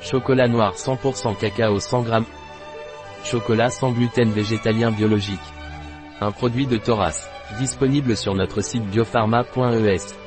Chocolat noir 100% cacao 100 g. Chocolat sans gluten végétalien biologique. Un produit de Thoras. Disponible sur notre site biopharma.es.